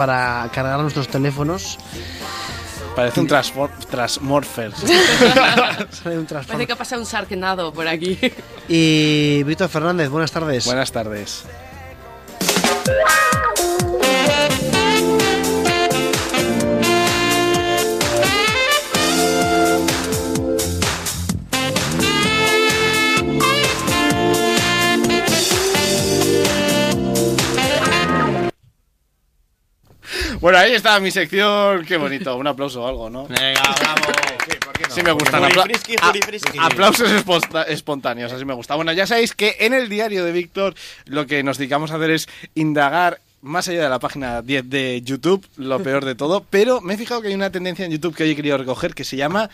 para cargar nuestros teléfonos. Parece un Transmorphers. Parece que ha pasado un sarkenado por aquí. Y Víctor Fernández, buenas tardes. Buenas tardes. Bueno, ahí está mi sección. Qué bonito. Un aplauso o algo, ¿no? Venga, bravo. Sí me gustan. Apla- frisky, a- juri frisky. aplausos espontáneos, así me gusta. Bueno, ya sabéis que en el diario de Víctor lo que nos dedicamos a hacer es indagar más allá de la página 10 de YouTube, lo peor de todo, pero me he fijado que hay una tendencia en YouTube que hoy he querido recoger que se llama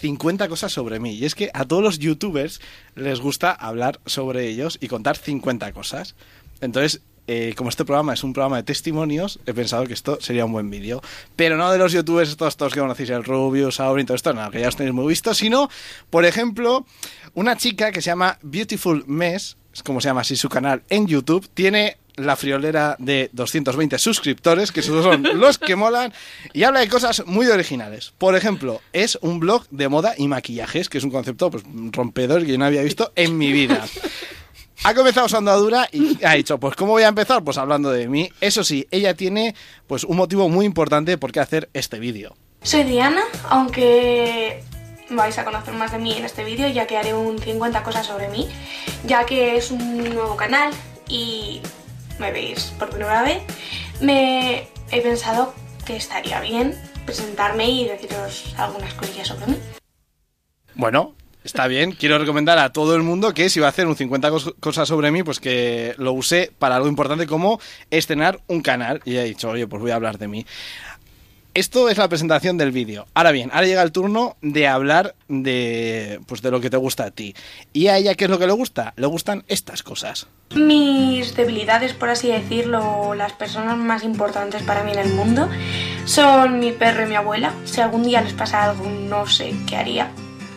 50 cosas sobre mí. Y es que a todos los youtubers les gusta hablar sobre ellos y contar 50 cosas. Entonces, eh, como este programa es un programa de testimonios, he pensado que esto sería un buen vídeo. Pero no de los youtubers estos, todos que conocéis, el Rubius, Aurin, todo esto, no, que ya os tenéis muy visto, sino, por ejemplo, una chica que se llama Beautiful Mess, es como se llama así su canal en YouTube, tiene la friolera de 220 suscriptores, que esos son los que molan, y habla de cosas muy originales. Por ejemplo, es un blog de moda y maquillajes, que es un concepto pues, rompedor que yo no había visto en mi vida. Ha comenzado su andadura y ha dicho, pues ¿cómo voy a empezar? Pues hablando de mí. Eso sí, ella tiene pues un motivo muy importante por qué hacer este vídeo. Soy Diana, aunque vais a conocer más de mí en este vídeo, ya que haré un 50 cosas sobre mí, ya que es un nuevo canal y me veis por primera vez, me he pensado que estaría bien presentarme y deciros algunas cosillas sobre mí. Bueno, está bien. Quiero recomendar a todo el mundo que si va a hacer un 50 cos- cosas sobre mí, pues que lo use para algo importante como estrenar un canal. Y he dicho, oye, pues voy a hablar de mí. Esto es la presentación del vídeo. Ahora bien, ahora llega el turno de hablar de, pues de lo que te gusta a ti. ¿Y a ella qué es lo que le gusta? Le gustan estas cosas. Mis debilidades, por así decirlo, las personas más importantes para mí en el mundo, son mi perro y mi abuela. Si algún día les pasa algo, no sé qué haría.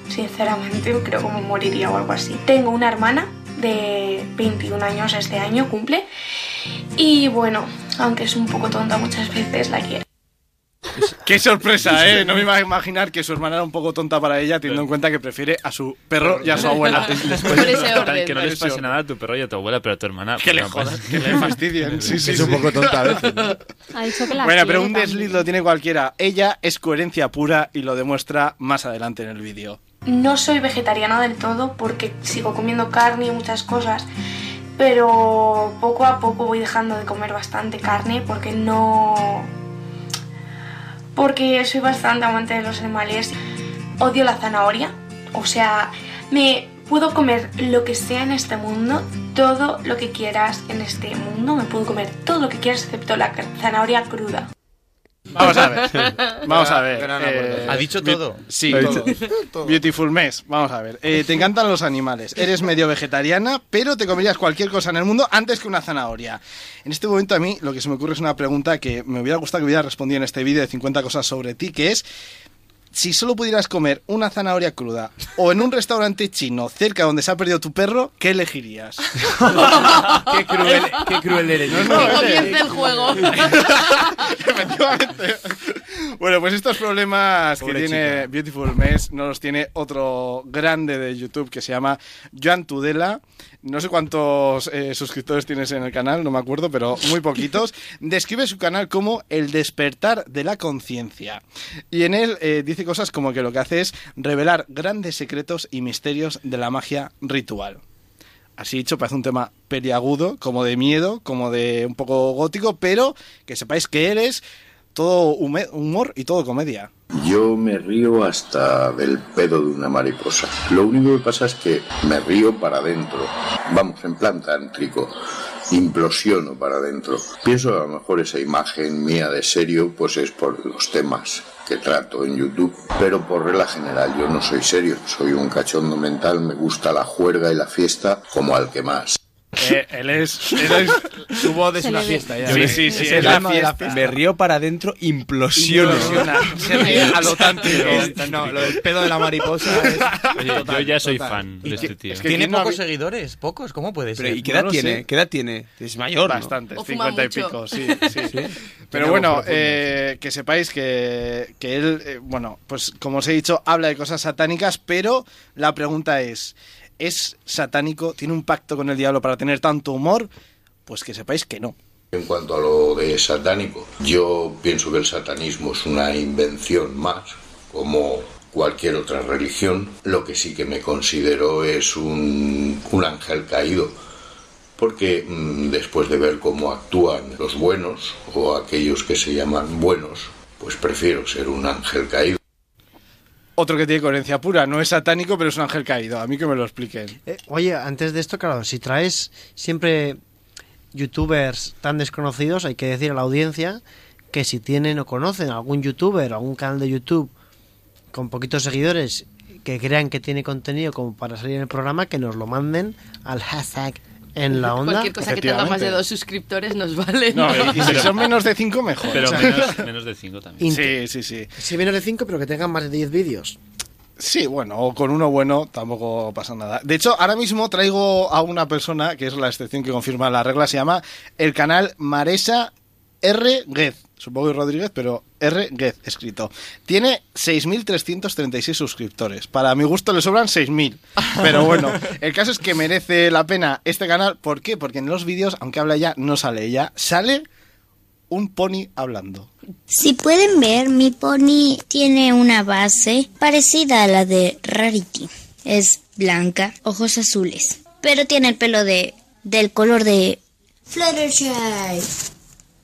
Sinceramente, creo que me moriría o algo así. Tengo una hermana de 21 años este año, cumple. Y bueno, aunque es un poco tonta muchas veces, la quiero. ¡Qué sorpresa, eh! No me iba a imaginar que su hermana era un poco tonta para ella, teniendo en cuenta que prefiere a su perro y a su abuela. Orden. Que no les pase nada a tu perro y a tu abuela, pero a tu hermana. Que le pasa. jodas, que le fastidien. Sí, sí, es un poco tonta a veces. ¿no? Ha dicho que la Bueno, pero un desliz lo tiene cualquiera. Ella es coherencia pura y lo demuestra más adelante en el vídeo. No soy vegetariana del todo porque sigo comiendo carne y muchas cosas, pero poco a poco voy dejando de comer bastante carne porque no... porque soy bastante amante de los animales. Odio la zanahoria, o sea, me puedo comer lo que sea en este mundo, todo lo que quieras en este mundo, me puedo comer todo lo que quieras excepto la zanahoria cruda. Vamos a ver. Vamos a ver. Gran aportación. ¿Ha dicho todo? Sí. Todo. Beautiful Mess. Vamos a ver. Eh, te encantan los animales. Eres medio vegetariana, pero te comerías cualquier cosa en el mundo antes que una zanahoria. En este momento a mí lo que se me ocurre es una pregunta que me hubiera gustado que hubiera respondido en este vídeo de 50 cosas sobre ti, que es... Si solo pudieras comer una zanahoria cruda o en un restaurante chino cerca donde se ha perdido tu perro, ¿qué elegirías? qué, cruel, qué cruel eres. Que comience el juego. Efectivamente. Bueno, pues estos problemas Pobre que tiene chica. Beautiful Mess no los tiene otro grande de YouTube que se llama Joan Tudela. No sé cuántos eh, suscriptores tienes en el canal, no me acuerdo, pero muy poquitos. Describe su canal como el despertar de la conciencia. Y en él eh, dice cosas como que lo que hace es revelar grandes secretos y misterios de la magia ritual. Así dicho, parece un tema periagudo, como de miedo, como de un poco gótico, pero que sepáis que eres todo humor y todo comedia. Yo me río hasta del pedo de una mariposa. Lo único que pasa es que me río para adentro. Vamos, en plan tántrico. Implosiono para adentro. Pienso a lo mejor esa imagen mía de serio pues es por los temas que trato en YouTube. Pero por regla general yo no soy serio. Soy un cachondo mental, me gusta la juerga y la fiesta como al que más. Eh, él es... Él es Su voz es una fiesta ya. Sí, sí, sí, Es es la fiesta. Me río para adentro, implosiono. Se ríe a lo. Es- no, lo del pedo de la mariposa es... Oye, yo ya soy total. fan de este tío. es que Tiene ¿quién no pocos seguidores, pocos, ¿cómo puede Pero, ser? ¿y qué edad tiene? ¿Qué edad tiene? Es mayor. Bastante, O fuma 50 y pico, sí, sí. Pero bueno, eh, que sepáis que, que él, eh, bueno, pues como os he dicho, habla de cosas satánicas, pero la pregunta es, ¿es satánico? ¿Tiene un pacto con el diablo para tener tanto humor? Pues que sepáis que no. En cuanto a lo de satánico, yo pienso que el satanismo es una invención más, como cualquier otra religión. Lo que sí que me considero es un, un ángel caído, porque mm, después de ver cómo actúan los buenos o aquellos que se llaman buenos, pues prefiero ser un ángel caído. Otro que tiene coherencia pura, no es satánico, pero es un ángel caído. A mí que me lo expliquen. Eh, oye, antes de esto, claro, si traes siempre youtubers tan desconocidos, hay que decir a la audiencia que si tienen o conocen algún youtuber o algún canal de YouTube con poquitos seguidores que crean que tiene contenido como para salir en el programa, que nos lo manden al hashtag en la onda. Cualquier cosa que tenga más de dos suscriptores nos vale. No, y si son menos de 5, mejor. Pero O sea, menos, menos de 5 también. Int- Sí, sí, sí. Si menos de 5, pero que tengan más de 10 vídeos. Sí, bueno, o con uno bueno tampoco pasa nada. De hecho, ahora mismo traigo a una persona, que es la excepción que confirma la regla, se llama el canal Maresa R. Guez. Supongo que Rodríguez, pero R. Guez escrito. Tiene 6.336 suscriptores. Para mi gusto le sobran 6.000. Pero bueno, el caso es que merece la pena este canal. ¿Por qué? Porque en los vídeos, aunque habla ella, no sale ella. Sale un pony hablando. Si pueden ver, mi pony tiene una base parecida a la de Rarity. Es blanca, ojos azules, pero tiene el pelo de del color de Fluttershy.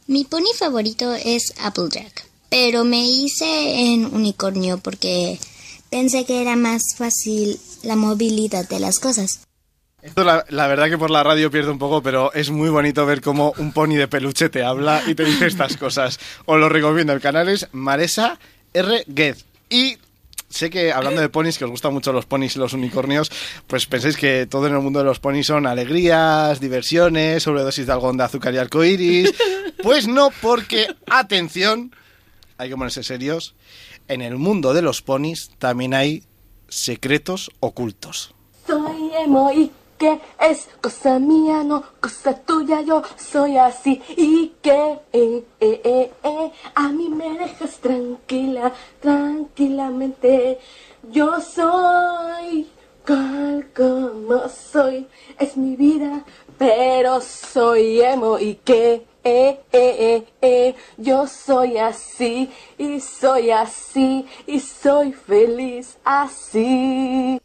Mi pony favorito es Applejack, pero me hice en unicornio porque pensé que era más fácil la movilidad de las cosas. Esto la, verdad que por la radio pierde un poco, pero es muy bonito ver cómo un pony de peluche te habla y te dice estas cosas. Os lo recomiendo, el canal es Maresa R. Guez. Y sé que hablando de ponis, que os gustan mucho los ponis y los unicornios, pues pensáis que todo en el mundo de los ponis son alegrías, diversiones, sobredosis de algodón de azúcar y arcoiris. Pues no, porque, atención, hay que ponerse serios, en el mundo de los ponis también hay secretos ocultos. Soy emo que es cosa mía, no cosa tuya, yo soy así. Y que eh, eh, eh, eh, a mí me dejas tranquila, tranquilamente. Yo soy tal como soy, es mi vida, pero soy emo. Y que eh, eh, eh, eh, yo soy así. Y soy así. Y soy feliz así.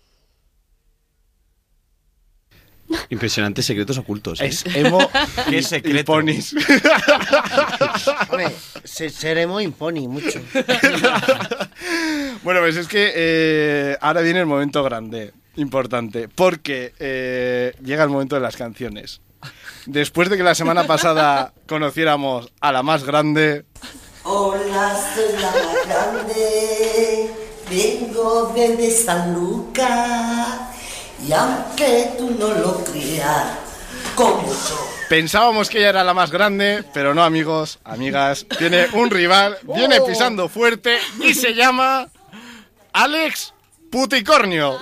Impresionantes secretos ocultos. ¿eh? Es emo Qué y- secreto. y ponis. Hombre, se- seremos imponi mucho. bueno, pues es que eh, ahora viene el momento grande, importante, porque eh, llega el momento de las canciones. Después de que la semana pasada conociéramos a la más grande, Hola, soy la más grande, vengo desde San Lucas y aunque tú no lo creas, como yo. pensábamos que ella era la más grande, pero no, amigos, amigas, tiene un rival, viene pisando fuerte y se llama Alex Puticornio.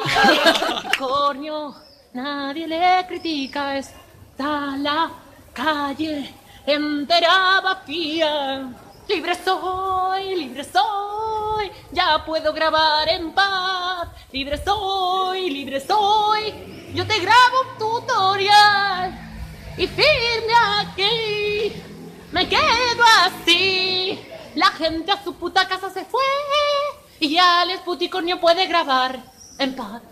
Cornio, nadie le critica, está la calle entera vacía. Libre soy, libre soy, ya puedo grabar en paz. Libre soy, libre soy, yo te grabo un tutorial y firme aquí. Me quedo así, la gente a su puta casa se fue y ya el Puticornio puede grabar en paz.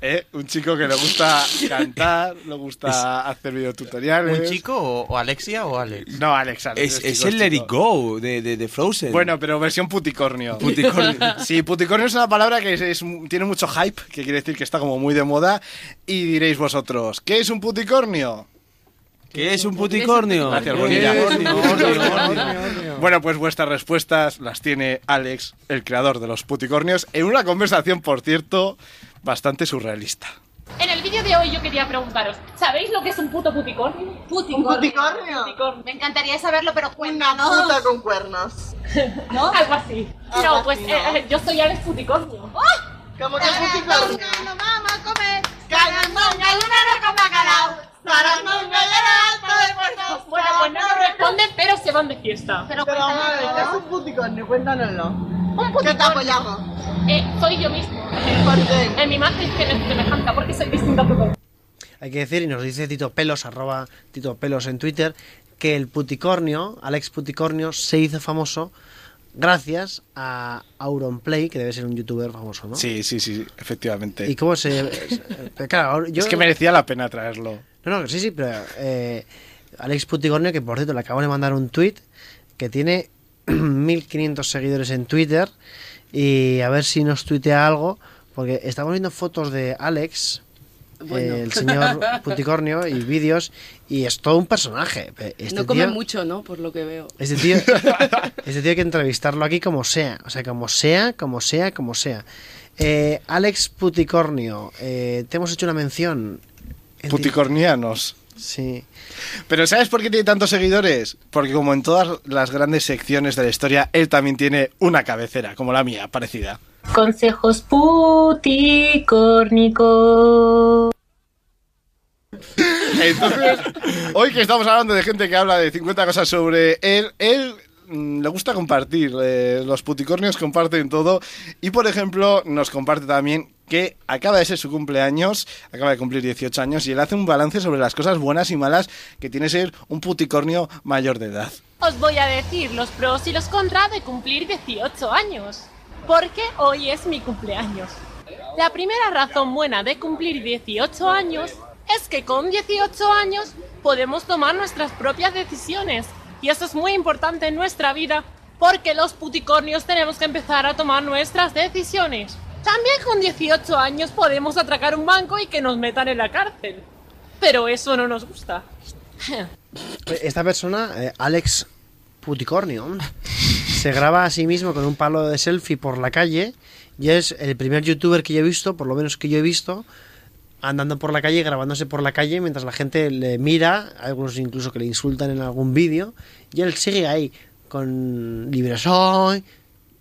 ¿Eh? Un chico que le gusta cantar, le gusta hacer videotutoriales. ¿Un chico o, o Alexia o Alex? No, Alex, Alex, Es, chico, es el. Let It Go de, de, de Frozen. Bueno, pero versión puticornio. Puticornio. Sí, puticornio es una palabra que es- es- tiene mucho hype, que quiere decir que está como muy de moda. Y diréis vosotros, ¿qué es un puticornio? ¿Qué es un puticornio? Gracias, ¿Qué Bonilla. puticornio? Bueno, pues vuestras respuestas las tiene Alex, el creador de los puticornios, en una conversación, por cierto, bastante surrealista. En el vídeo de hoy yo quería preguntaros, ¿sabéis lo que es un puto puticornio? ¿Un puticornio? Me encantaría saberlo, pero cuéntanos. Una puta con cuernos. ¿No? Algo así. Algo no, así, pues no. eh, eh, yo soy Alex Puticornio. ¿Cómo que puticornio? vamos a comer Puerto Bueno, pues no nos responden, pero se van de fiesta. Pero, madre, ¿qué es un puticornio? Cuéntanoslo. Un ¿Qué te apoyamos? Eh, soy yo mismo. ¿Por qué? En mi imagen que es semejante, porque soy distinta a todo. Hay que decir, y nos dice Tito Pelos, arroba Tito Pelos en Twitter, que el puticornio, Alex Puticornio, se hizo famoso gracias a Auronplay, que debe ser un youtuber famoso, ¿no? Sí, sí, sí, efectivamente. ¿Y cómo se...? se- claro, ahora- yo- Es que merecía la pena traerlo. No, no, sí, sí, pero eh, Alex Puticornio, que por cierto le acabo de mandar un tweet que tiene 1500 seguidores en Twitter y a ver si nos tuitea algo, porque estamos viendo fotos de Alex, Bueno. eh, el señor Puticornio, y vídeos, y es todo un personaje. Este no come tío- mucho, ¿no? Por lo que veo. Este tío, este tío hay que entrevistarlo aquí como sea, o sea, como sea, como sea, como sea. Eh, Alex Puticornio, eh, te hemos hecho una mención. Puticornianos. Sí. Pero ¿sabes por qué tiene tantos seguidores? Porque como en todas las grandes secciones de la historia, él también tiene una cabecera, como la mía, parecida. Consejos puticórnicos. Entonces, hoy que estamos hablando de gente que habla de 50 cosas sobre él, él le gusta compartir. eh, los puticornios comparten todo. Y por ejemplo, nos comparte también que acaba de ser su cumpleaños, acaba de cumplir 18 años, y él hace un balance sobre las cosas buenas y malas que tiene ser un puticornio mayor de edad. Os voy a decir los pros y los contras de cumplir 18 años. Porque hoy es mi cumpleaños. La primera razón buena de cumplir 18 años es que con 18 años podemos tomar nuestras propias decisiones. Y eso es muy importante en nuestra vida porque los puticornios tenemos que empezar a tomar nuestras decisiones. También con 18 años podemos atracar un banco y que nos metan en la cárcel. Pero eso no nos gusta. Esta persona, eh, Alex Puticornio, se graba a sí mismo con un palo de selfie por la calle y es el primer youtuber que yo he visto, por lo menos que yo he visto, andando por la calle, grabándose por la calle mientras la gente le mira, algunos incluso que le insultan en algún vídeo, y él sigue ahí con libre soy.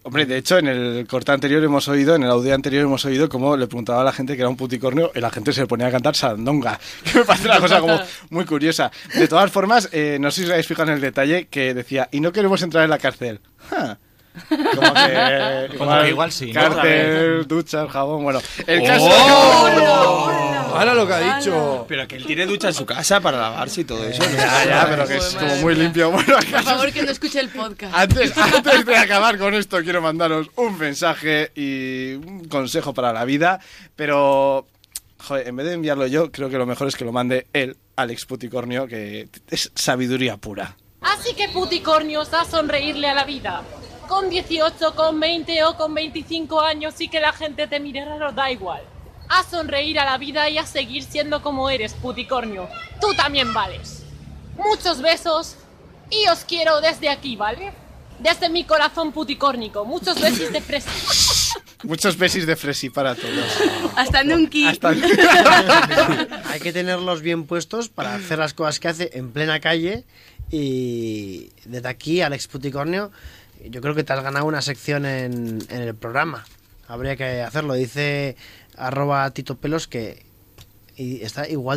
Hombre, de hecho, en el corte anterior hemos oído, en el audio anterior hemos oído cómo le preguntaba a la gente que era un puticornio y la gente se ponía a cantar sandonga, que me parece una cosa como muy curiosa. De todas formas, eh, no sé si os habéis fijado en el detalle que decía, y no queremos entrar en la cárcel. Como que, Como que igual sí, ¿no? Cárcel, duchas, jabón, bueno. El caso Ahora lo que ha dicho. Pero que él tiene ducha en su casa para lavarse y todo eso. ¿no? Ya, ya, pero que es como muy limpio. Bueno, Por favor, que no escuche el podcast. Antes, antes de acabar con esto, quiero mandaros un mensaje y un consejo para la vida, pero joder, en vez de enviarlo yo, creo que lo mejor es que lo mande él, Alex Puticornio, que es sabiduría pura. Así que puticornios a sonreírle a la vida. Con 18, con 20 o con 25 años y que la gente te mire raro, da igual. A sonreír a la vida y a seguir siendo como eres, puticornio. Tú también vales. Muchos besos y os quiero desde aquí, ¿vale? Desde mi corazón puticórnico. Muchos besos de fresa. Muchos besis de fresi para todos. Hasta Nunki. Hay que tenerlos bien puestos para hacer las cosas que hace en plena calle. Y desde aquí, Alex Puticornio, yo creo que te has ganado una sección en, en el programa. Habría que hacerlo. Dice arroba Tito Pelos que está igual